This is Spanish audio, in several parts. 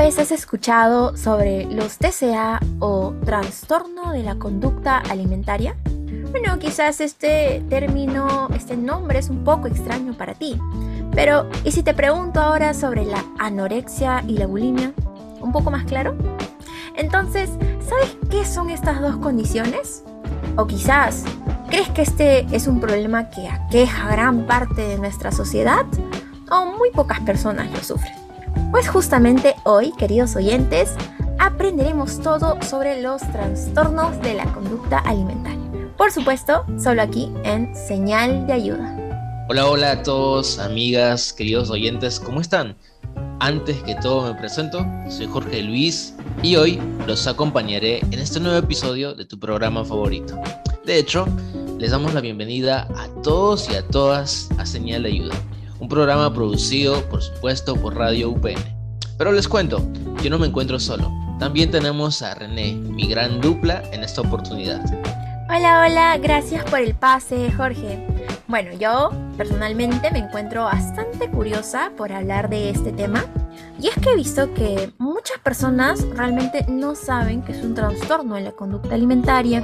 ¿Alguna vez has escuchado sobre los TCA o trastorno de la conducta alimentaria? Bueno, quizás este término, este nombre es un poco extraño para ti. Pero, ¿y si te pregunto ahora sobre la anorexia y la bulimia? ¿Un poco más claro? Entonces, ¿sabes qué son estas dos condiciones? O quizás, ¿crees que este es un problema que aqueja gran parte de nuestra sociedad? ¿O muy pocas personas lo sufren? Pues justamente hoy, queridos oyentes, aprenderemos todo sobre los trastornos de la conducta alimentaria. Por supuesto, solo aquí en Señal de Ayuda. Hola, hola a todos, amigas, queridos oyentes, ¿cómo están? Antes que todo me presento, soy Jorge Luis y hoy los acompañaré en este nuevo episodio de tu programa favorito. De hecho, les damos la bienvenida a todos y a todas a Señal de Ayuda un programa producido, por supuesto, por Radio UPN. Pero les cuento, yo no me encuentro solo. También tenemos a René, mi gran dupla en esta oportunidad. Hola, hola, gracias por el pase, Jorge. Bueno, yo personalmente me encuentro bastante curiosa por hablar de este tema. Y es que he visto que muchas personas realmente no saben que es un trastorno en la conducta alimentaria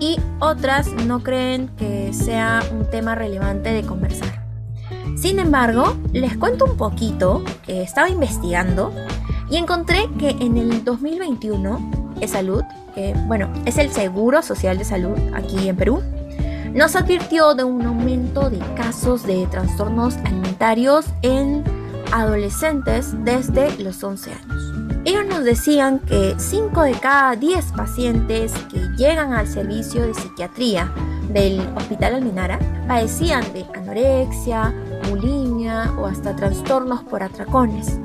y otras no creen que sea un tema relevante de conversar. Sin embargo, les cuento un poquito que estaba investigando y encontré que en el 2021 E-Salud, que bueno, es el Seguro Social de Salud aquí en Perú, nos advirtió de un aumento de casos de trastornos alimentarios en adolescentes desde los 11 años. Ellos nos decían que 5 de cada 10 pacientes que llegan al servicio de psiquiatría del Hospital Almenara padecían de anorexia, bulimia o hasta trastornos por atracones.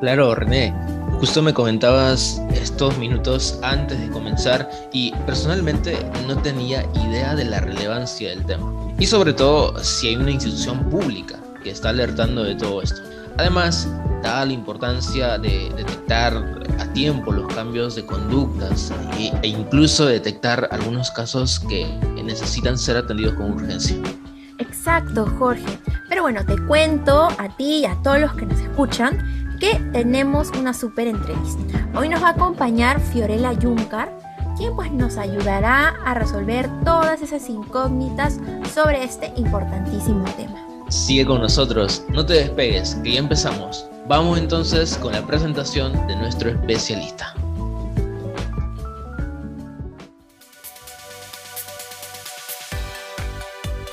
Claro, René. Justo me comentabas estos minutos antes de comenzar y personalmente no tenía idea de la relevancia del tema. Y sobre todo si hay una institución pública que está alertando de todo esto. Además, dada la importancia de detectar a tiempo los cambios de conductas e incluso detectar algunos casos que necesitan ser atendidos con urgencia. Exacto, Jorge. Pero bueno, te cuento a ti y a todos los que nos escuchan que tenemos una súper entrevista. Hoy nos va a acompañar Fiorella Juncar, quien pues nos ayudará a resolver todas esas incógnitas sobre este importantísimo tema. Sigue con nosotros, no te despegues, que ya empezamos. Vamos entonces con la presentación de nuestro especialista.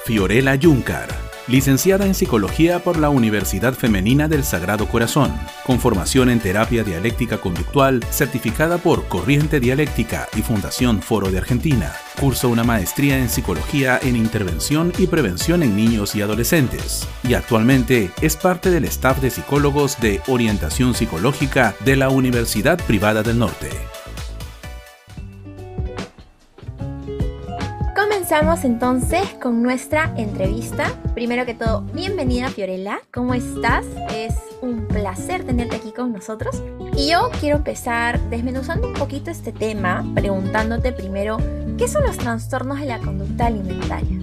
Fiorella Juncar, licenciada en Psicología por la Universidad Femenina del Sagrado Corazón, con formación en terapia dialéctica conductual, certificada por Corriente Dialéctica y Fundación Foro de Argentina. Cursa una maestría en Psicología en Intervención y Prevención en Niños y Adolescentes. Y actualmente es parte del staff de psicólogos de Orientación Psicológica de la Universidad Privada del Norte. Comenzamos entonces con nuestra entrevista. Primero que todo, bienvenida Fiorella, ¿cómo estás? Es un placer tenerte aquí con nosotros. Y yo quiero empezar desmenuzando un poquito este tema, preguntándote primero, ¿qué son los trastornos de la conducta alimentaria?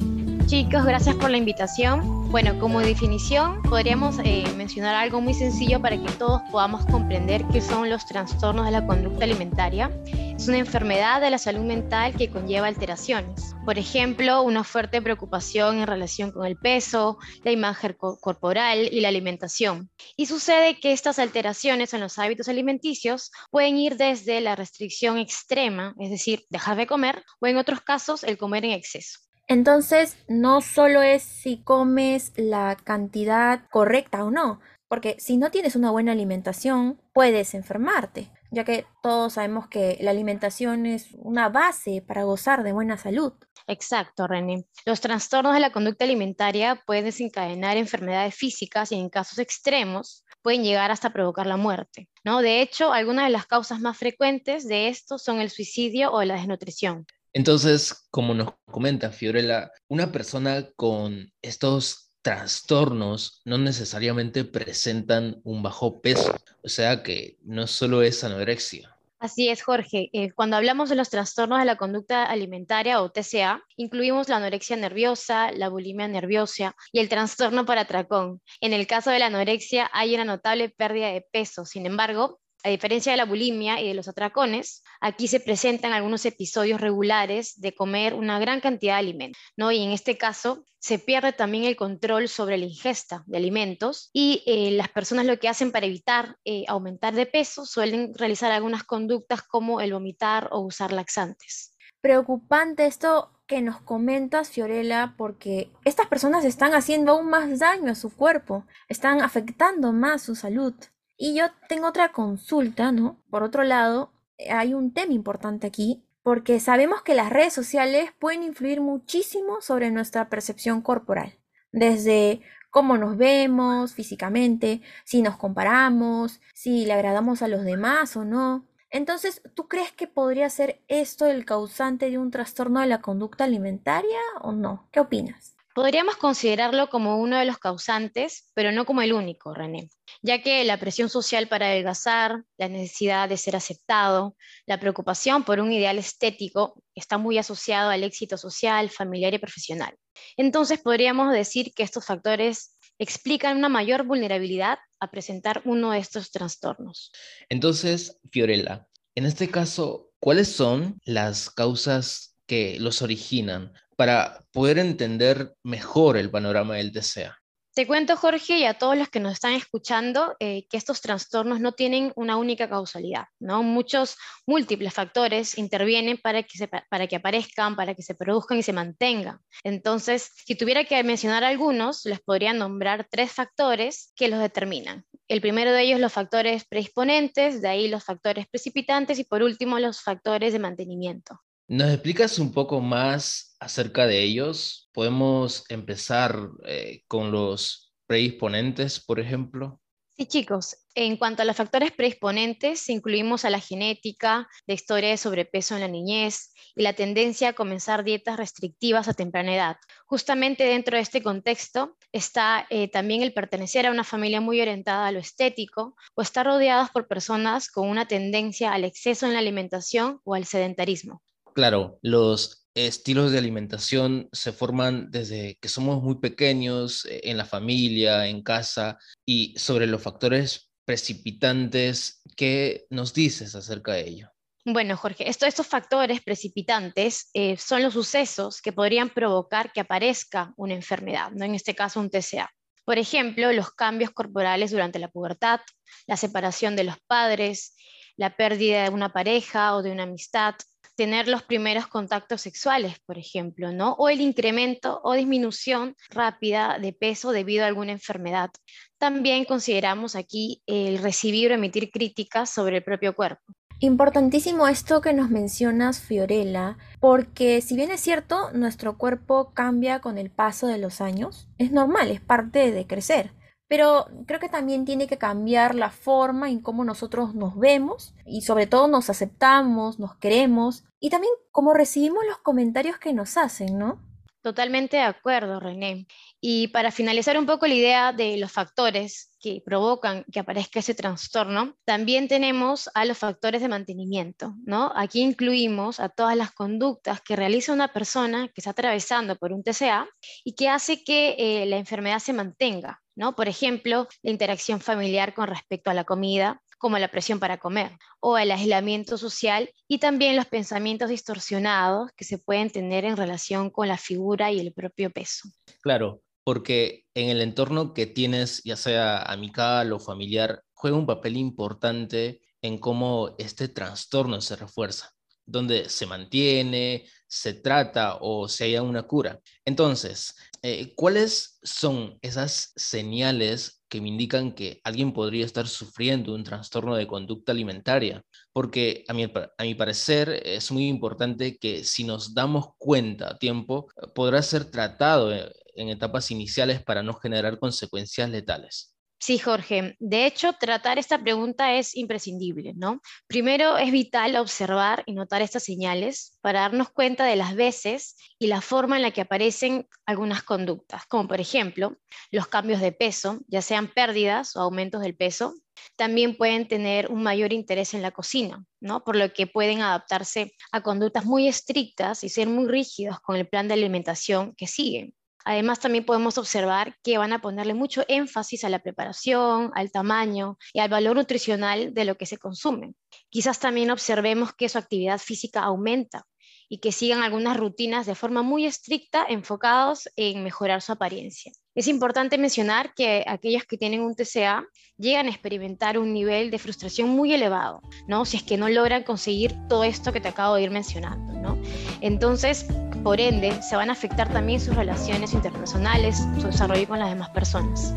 Chicos, gracias por la invitación. Bueno, como definición podríamos eh, mencionar algo muy sencillo para que todos podamos comprender qué son los trastornos de la conducta alimentaria. Es una enfermedad de la salud mental que conlleva alteraciones. Por ejemplo, una fuerte preocupación en relación con el peso, la imagen corporal y la alimentación. Y sucede que estas alteraciones en los hábitos alimenticios pueden ir desde la restricción extrema, es decir, dejar de comer, o en otros casos el comer en exceso. Entonces, no solo es si comes la cantidad correcta o no, porque si no tienes una buena alimentación, puedes enfermarte, ya que todos sabemos que la alimentación es una base para gozar de buena salud. Exacto, René. Los trastornos de la conducta alimentaria pueden desencadenar enfermedades físicas y en casos extremos pueden llegar hasta provocar la muerte. ¿no? De hecho, algunas de las causas más frecuentes de esto son el suicidio o la desnutrición. Entonces, como nos comenta Fiorella, una persona con estos trastornos no necesariamente presentan un bajo peso, o sea que no solo es anorexia. Así es, Jorge. Eh, cuando hablamos de los trastornos de la conducta alimentaria o TCA, incluimos la anorexia nerviosa, la bulimia nerviosa y el trastorno para atracón. En el caso de la anorexia hay una notable pérdida de peso. Sin embargo, a diferencia de la bulimia y de los atracones, aquí se presentan algunos episodios regulares de comer una gran cantidad de alimentos, ¿no? Y en este caso se pierde también el control sobre la ingesta de alimentos y eh, las personas lo que hacen para evitar eh, aumentar de peso suelen realizar algunas conductas como el vomitar o usar laxantes. Preocupante esto que nos comentas, Fiorella, porque estas personas están haciendo aún más daño a su cuerpo, están afectando más su salud. Y yo tengo otra consulta, ¿no? Por otro lado, hay un tema importante aquí, porque sabemos que las redes sociales pueden influir muchísimo sobre nuestra percepción corporal, desde cómo nos vemos físicamente, si nos comparamos, si le agradamos a los demás o no. Entonces, ¿tú crees que podría ser esto el causante de un trastorno de la conducta alimentaria o no? ¿Qué opinas? Podríamos considerarlo como uno de los causantes, pero no como el único, René, ya que la presión social para adelgazar, la necesidad de ser aceptado, la preocupación por un ideal estético está muy asociado al éxito social, familiar y profesional. Entonces podríamos decir que estos factores explican una mayor vulnerabilidad a presentar uno de estos trastornos. Entonces, Fiorella, en este caso, ¿cuáles son las causas que los originan? Para poder entender mejor el panorama del TCA. Te cuento, Jorge, y a todos los que nos están escuchando, eh, que estos trastornos no tienen una única causalidad, ¿no? Muchos múltiples factores intervienen para que, para que aparezcan, para que se produzcan y se mantengan. Entonces, si tuviera que mencionar algunos, les podría nombrar tres factores que los determinan. El primero de ellos, los factores predisponentes, de ahí los factores precipitantes y por último, los factores de mantenimiento. ¿Nos explicas un poco más acerca de ellos? ¿Podemos empezar eh, con los predisponentes, por ejemplo? Sí, chicos. En cuanto a los factores predisponentes, incluimos a la genética, la historia de sobrepeso en la niñez y la tendencia a comenzar dietas restrictivas a temprana edad. Justamente dentro de este contexto está eh, también el pertenecer a una familia muy orientada a lo estético o estar rodeados por personas con una tendencia al exceso en la alimentación o al sedentarismo. Claro, los estilos de alimentación se forman desde que somos muy pequeños, eh, en la familia, en casa, y sobre los factores precipitantes, ¿qué nos dices acerca de ello? Bueno, Jorge, estos factores precipitantes eh, son los sucesos que podrían provocar que aparezca una enfermedad, ¿no? en este caso un TCA. Por ejemplo, los cambios corporales durante la pubertad, la separación de los padres, la pérdida de una pareja o de una amistad, tener los primeros contactos sexuales, por ejemplo, ¿no? O el incremento o disminución rápida de peso debido a alguna enfermedad. También consideramos aquí el recibir o emitir críticas sobre el propio cuerpo. Importantísimo esto que nos mencionas, Fiorella, porque si bien es cierto, nuestro cuerpo cambia con el paso de los años, es normal, es parte de crecer. Pero creo que también tiene que cambiar la forma en cómo nosotros nos vemos y sobre todo nos aceptamos, nos queremos y también cómo recibimos los comentarios que nos hacen, ¿no? Totalmente de acuerdo, René. Y para finalizar un poco la idea de los factores que provocan que aparezca ese trastorno, también tenemos a los factores de mantenimiento, ¿no? Aquí incluimos a todas las conductas que realiza una persona que está atravesando por un TCA y que hace que eh, la enfermedad se mantenga, ¿no? Por ejemplo, la interacción familiar con respecto a la comida, como la presión para comer o el aislamiento social y también los pensamientos distorsionados que se pueden tener en relación con la figura y el propio peso. Claro, porque en el entorno que tienes, ya sea amical o familiar, juega un papel importante en cómo este trastorno se refuerza, donde se mantiene, se trata o se haya una cura. Entonces, eh, ¿cuáles son esas señales que me indican que alguien podría estar sufriendo un trastorno de conducta alimentaria, porque a mi, a mi parecer es muy importante que si nos damos cuenta a tiempo, podrá ser tratado en etapas iniciales para no generar consecuencias letales. Sí, Jorge. De hecho, tratar esta pregunta es imprescindible, ¿no? Primero, es vital observar y notar estas señales para darnos cuenta de las veces y la forma en la que aparecen algunas conductas, como por ejemplo los cambios de peso, ya sean pérdidas o aumentos del peso. También pueden tener un mayor interés en la cocina, ¿no? Por lo que pueden adaptarse a conductas muy estrictas y ser muy rígidos con el plan de alimentación que siguen. Además, también podemos observar que van a ponerle mucho énfasis a la preparación, al tamaño y al valor nutricional de lo que se consume. Quizás también observemos que su actividad física aumenta y que sigan algunas rutinas de forma muy estricta enfocados en mejorar su apariencia. Es importante mencionar que aquellos que tienen un TCA llegan a experimentar un nivel de frustración muy elevado, ¿no? Si es que no logran conseguir todo esto que te acabo de ir mencionando, ¿no? Entonces, por ende, se van a afectar también sus relaciones interpersonales, su desarrollo con las demás personas.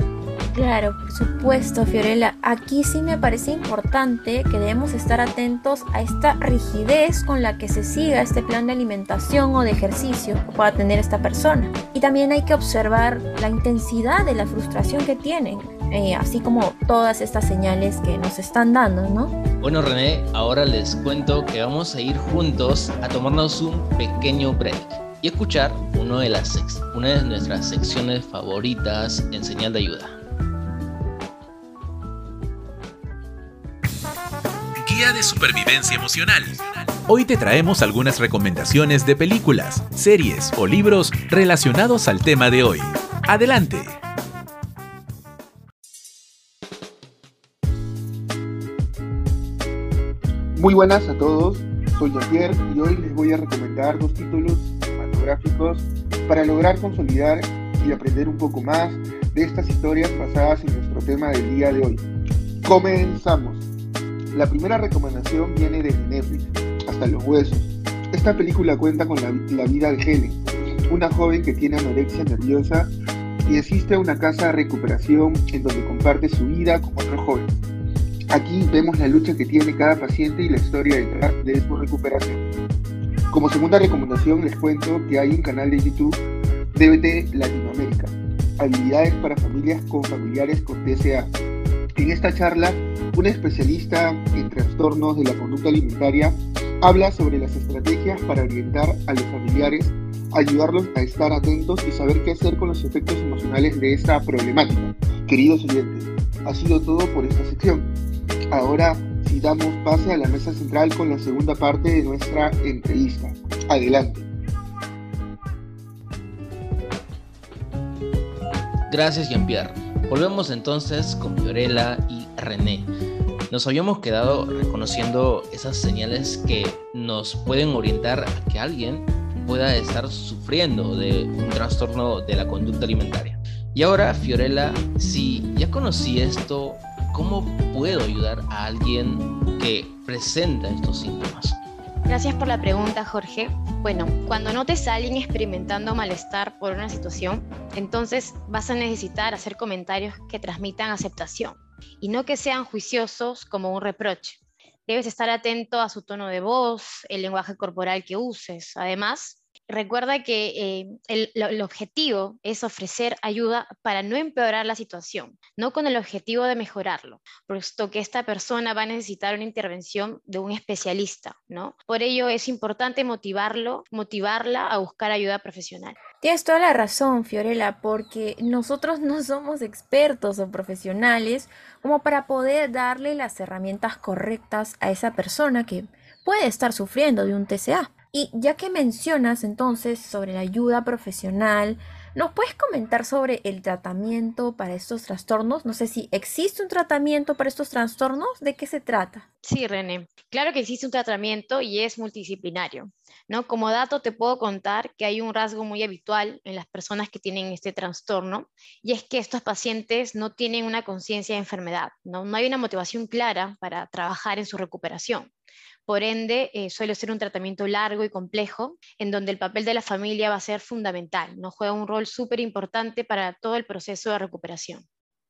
Claro, por supuesto, Fiorella. Aquí sí me parece importante que debemos estar atentos a esta rigidez con la que se siga este plan de alimentación o de ejercicio que pueda tener esta persona. Y también hay que observar la intensidad de la frustración que tienen, eh, así como todas estas señales que nos están dando, ¿no? Bueno, René, ahora les cuento que vamos a ir juntos a tomarnos un pequeño break y escuchar una de nuestras secciones favoritas en señal de ayuda. Guía de Supervivencia Emocional. Hoy te traemos algunas recomendaciones de películas, series o libros relacionados al tema de hoy. Adelante. Muy buenas a todos, soy Javier y hoy les voy a recomendar dos títulos cinematográficos para lograr consolidar y aprender un poco más de estas historias basadas en nuestro tema del día de hoy. Comenzamos. La primera recomendación viene de Netflix, Hasta los Huesos. Esta película cuenta con la, vida de Helen, una joven que tiene anorexia nerviosa y asiste a una casa de recuperación en donde comparte su vida con otros jóvenes. Aquí vemos la lucha que tiene cada paciente y la historia detrás de su recuperación. Como segunda recomendación les cuento que hay un canal de YouTube DBT Latinoamérica, habilidades para familias con familiares con TCA. En esta charla un especialista en trastornos de la conducta alimentaria habla sobre las estrategias para orientar a los familiares, ayudarlos a estar atentos y saber qué hacer con los efectos emocionales de esta problemática. Queridos oyentes, ha sido todo por esta sección. Ahora si damos pase a la mesa central con la segunda parte de nuestra entrevista. Adelante. Gracias, Jean-Pierre. Volvemos entonces con Fiorella y René. Nos habíamos quedado reconociendo esas señales que nos pueden orientar a que alguien pueda estar sufriendo de un trastorno de la conducta alimentaria. Y ahora, Fiorella, si ya conocí esto, ¿cómo puedo ayudar a alguien que presenta estos síntomas? Gracias por la pregunta, Jorge. Bueno, cuando notes a alguien experimentando malestar por una situación, entonces vas a necesitar hacer comentarios que transmitan aceptación y no que sean juiciosos como un reproche. Debes estar atento a su tono de voz, el lenguaje corporal que uses. Además, recuerda que eh, el, objetivo es ofrecer ayuda para no empeorar la situación, no con el objetivo de mejorarlo, puesto que esta persona va a necesitar una intervención de un especialista, ¿no? Por ello es importante motivarlo, motivarla a buscar ayuda profesional. Tienes toda la razón, Fiorella, porque nosotros no somos expertos o profesionales como para poder darle las herramientas correctas a esa persona que puede estar sufriendo de un TCA. Y ya que mencionas entonces sobre la ayuda profesional, ¿nos puedes comentar sobre el tratamiento para estos trastornos? No sé si existe un tratamiento para estos trastornos, ¿de qué se trata? Sí, René, claro que existe un tratamiento y es multidisciplinario. ¿no? Como dato te puedo contar que hay un rasgo muy habitual en las personas que tienen este trastorno y es que estos pacientes no tienen una conciencia de enfermedad, ¿no? no hay una motivación clara para trabajar en su recuperación. Por ende, eh, suele ser un tratamiento largo y complejo, en donde el papel de la familia va a ser fundamental, ¿no? juega un rol súper importante para todo el proceso de recuperación.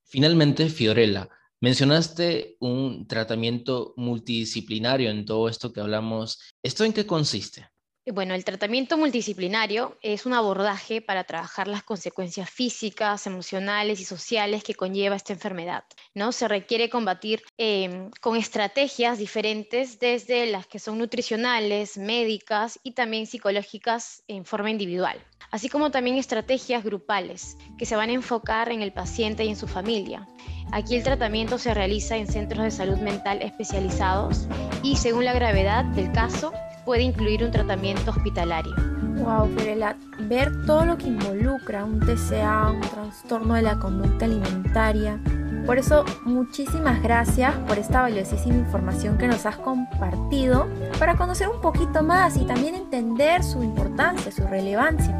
Finalmente, Fiorella, mencionaste un tratamiento multidisciplinario en todo esto que hablamos. ¿Esto en qué consiste? Bueno, el tratamiento multidisciplinario es un abordaje para trabajar las consecuencias físicas, emocionales y sociales que conlleva esta enfermedad. ¿no? Se requiere combatir em, con estrategias diferentes, desde las que son nutricionales, médicas y también psicológicas en forma individual, así como también estrategias grupales que se van a enfocar en el paciente y en su familia. Aquí el tratamiento se realiza en centros de salud mental especializados y según la gravedad del caso puede incluir un tratamiento hospitalario. Wow, Fiorella, ver todo lo que involucra un TCA, un trastorno de la conducta alimentaria. Por eso, muchísimas gracias por esta valiosísima información que nos has compartido para conocer un poquito más y también entender su importancia, su relevancia.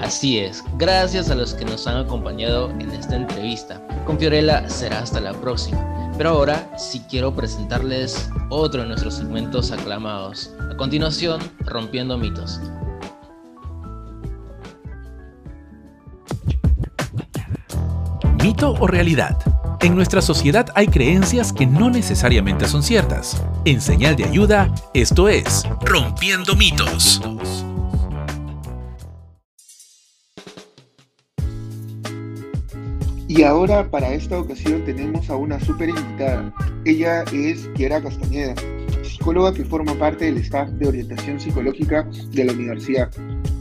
Así es, gracias a los que nos han acompañado en esta entrevista. Con Fiorella será hasta la próxima. Pero ahora sí quiero presentarles otro de nuestros segmentos aclamados. A continuación, Rompiendo mitos. ¿Mito o realidad? En nuestra sociedad hay creencias que no necesariamente son ciertas. En señal de ayuda, esto es Rompiendo mitos. Y ahora para esta ocasión tenemos a una súper invitada. Ella es Kiera Castañeda, psicóloga que forma parte del staff de orientación psicológica de la universidad,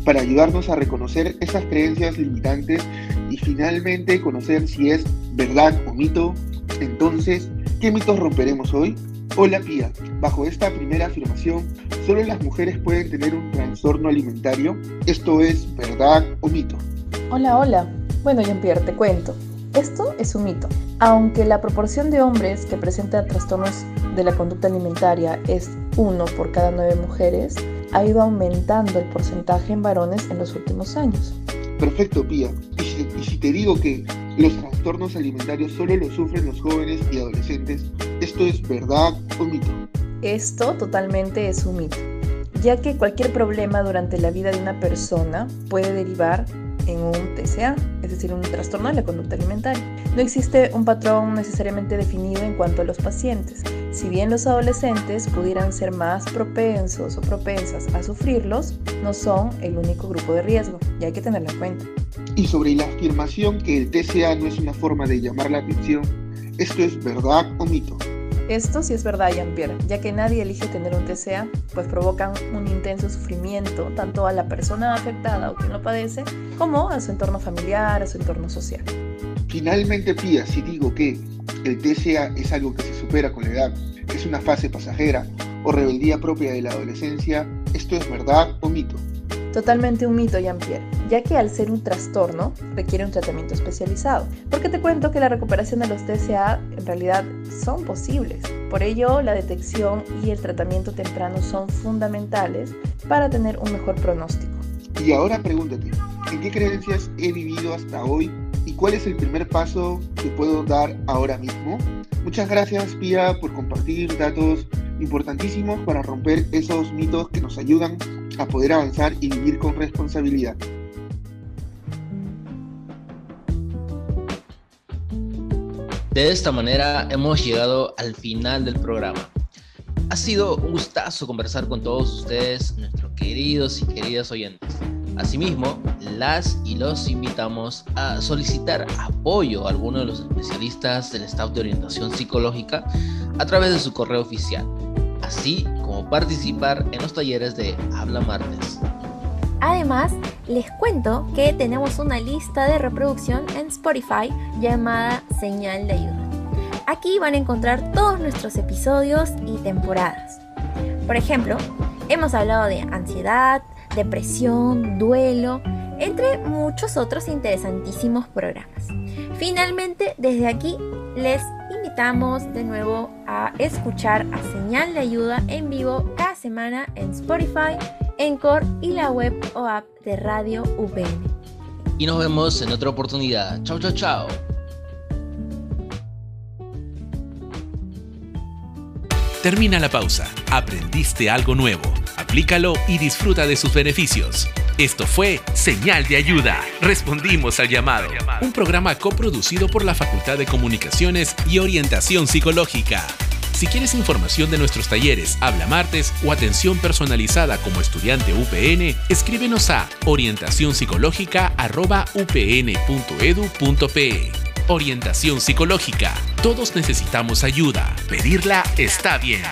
para ayudarnos a reconocer esas creencias limitantes y finalmente conocer si es verdad o mito. Entonces, ¿qué mitos romperemos hoy? Hola Pía, bajo esta primera afirmación, ¿solo las mujeres pueden tener un trastorno alimentario? ¿Esto es verdad o mito? Hola, hola. Bueno, Jean-Pierre, te cuento. Esto es un mito. Aunque la proporción de hombres que presentan trastornos de la conducta alimentaria es uno por cada nueve mujeres, ha ido aumentando el porcentaje en varones en los últimos años. Perfecto, Pía. Y si, te digo que los trastornos alimentarios solo los sufren los jóvenes y adolescentes, ¿esto es verdad o mito? Esto totalmente es un mito, ya que cualquier problema durante la vida de una persona puede derivar en un TCA, es decir, un trastorno de la conducta alimentaria. No existe un patrón necesariamente definido en cuanto a los pacientes. Si bien los adolescentes pudieran ser más propensos o propensas a sufrirlos, no son el único grupo de riesgo y hay que tenerlo en cuenta. Y sobre la afirmación que el TCA no es una forma de llamar la atención, ¿esto es verdad o mito? Esto sí es verdad, Jean-Pierre, ya que nadie elige tener un TCA, pues provocan un intenso sufrimiento tanto a la persona afectada o quien lo padece, como a su entorno familiar, a su entorno social. Finalmente, Pía, si digo que el TCA es algo que se supera con la edad, es una fase pasajera o rebeldía propia de la adolescencia, ¿esto es verdad o mito? Totalmente un mito, Jean-Pierre, ya que al ser un trastorno requiere un tratamiento especializado. Porque te cuento que la recuperación de los TCA en realidad son posibles. Por ello, la detección y el tratamiento temprano son fundamentales para tener un mejor pronóstico. Y ahora pregúntate, ¿en qué creencias he vivido hasta hoy y cuál es el primer paso que puedo dar ahora mismo? Muchas gracias, Pia, por compartir datos importantísimos para romper esos mitos que nos ayudan a poder avanzar y vivir con responsabilidad. De esta manera hemos llegado al final del programa. Ha sido un gustazo conversar con todos ustedes, nuestros queridos y queridas oyentes. Asimismo, las y los invitamos a solicitar apoyo a alguno de los especialistas del staff de orientación psicológica a través de su correo oficial así como participar en los talleres de Habla Martes. Además, les cuento que tenemos una lista de reproducción en Spotify llamada Señal de Ayuda. Aquí van a encontrar todos nuestros episodios y temporadas. Por ejemplo, hemos hablado de ansiedad, depresión, duelo, entre muchos otros interesantísimos programas. Finalmente, desde aquí les invitamos de nuevo a escuchar a Señal de Ayuda en vivo cada semana en Spotify, Encore y la web o app de Radio UPN. Y nos vemos en otra oportunidad. Chao, chao, chao. Termina la pausa. Aprendiste algo nuevo. Aplícalo y disfruta de sus beneficios. Esto fue Señal de Ayuda. Respondimos al llamado. Un programa coproducido por la Facultad de Comunicaciones y Orientación Psicológica. Si quieres información de nuestros talleres Habla Martes o atención personalizada como estudiante UPN, escríbenos a orientacionpsicológica.upn.edu.pe. Orientación psicológica. Todos necesitamos ayuda. Pedirla está bien.